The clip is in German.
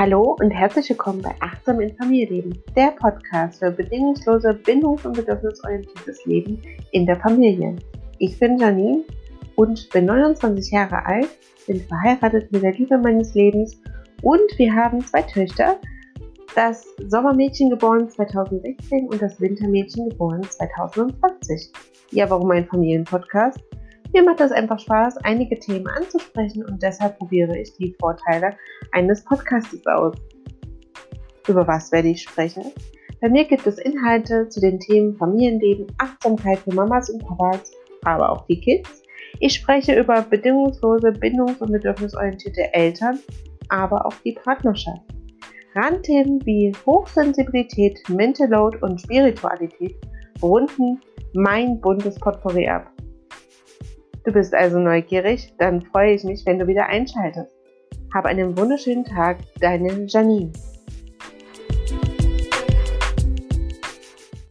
Hallo und herzlich willkommen bei Achtsam in Familienleben, der Podcast für bedingungslose, bindungs- und bedürfnisorientiertes Leben in der Familie. Ich bin Janine und bin 29 Jahre alt, bin verheiratet mit der Liebe meines Lebens und wir haben zwei Töchter, das Sommermädchen geboren 2016 und das Wintermädchen geboren 2020. Ja, warum ein Familienpodcast? Mir macht es einfach Spaß, einige Themen anzusprechen und deshalb probiere ich die Vorteile eines Podcasts aus. Über was werde ich sprechen? Bei mir gibt es Inhalte zu den Themen Familienleben, Achtsamkeit für Mamas und Papas, aber auch die Kids. Ich spreche über bedingungslose, bindungs- und bedürfnisorientierte Eltern, aber auch die Partnerschaft. Randthemen wie Hochsensibilität, Mental Load und Spiritualität runden mein buntes Potpourri ab. Du bist also neugierig? Dann freue ich mich, wenn du wieder einschaltest. Hab einen wunderschönen Tag, deine Janine.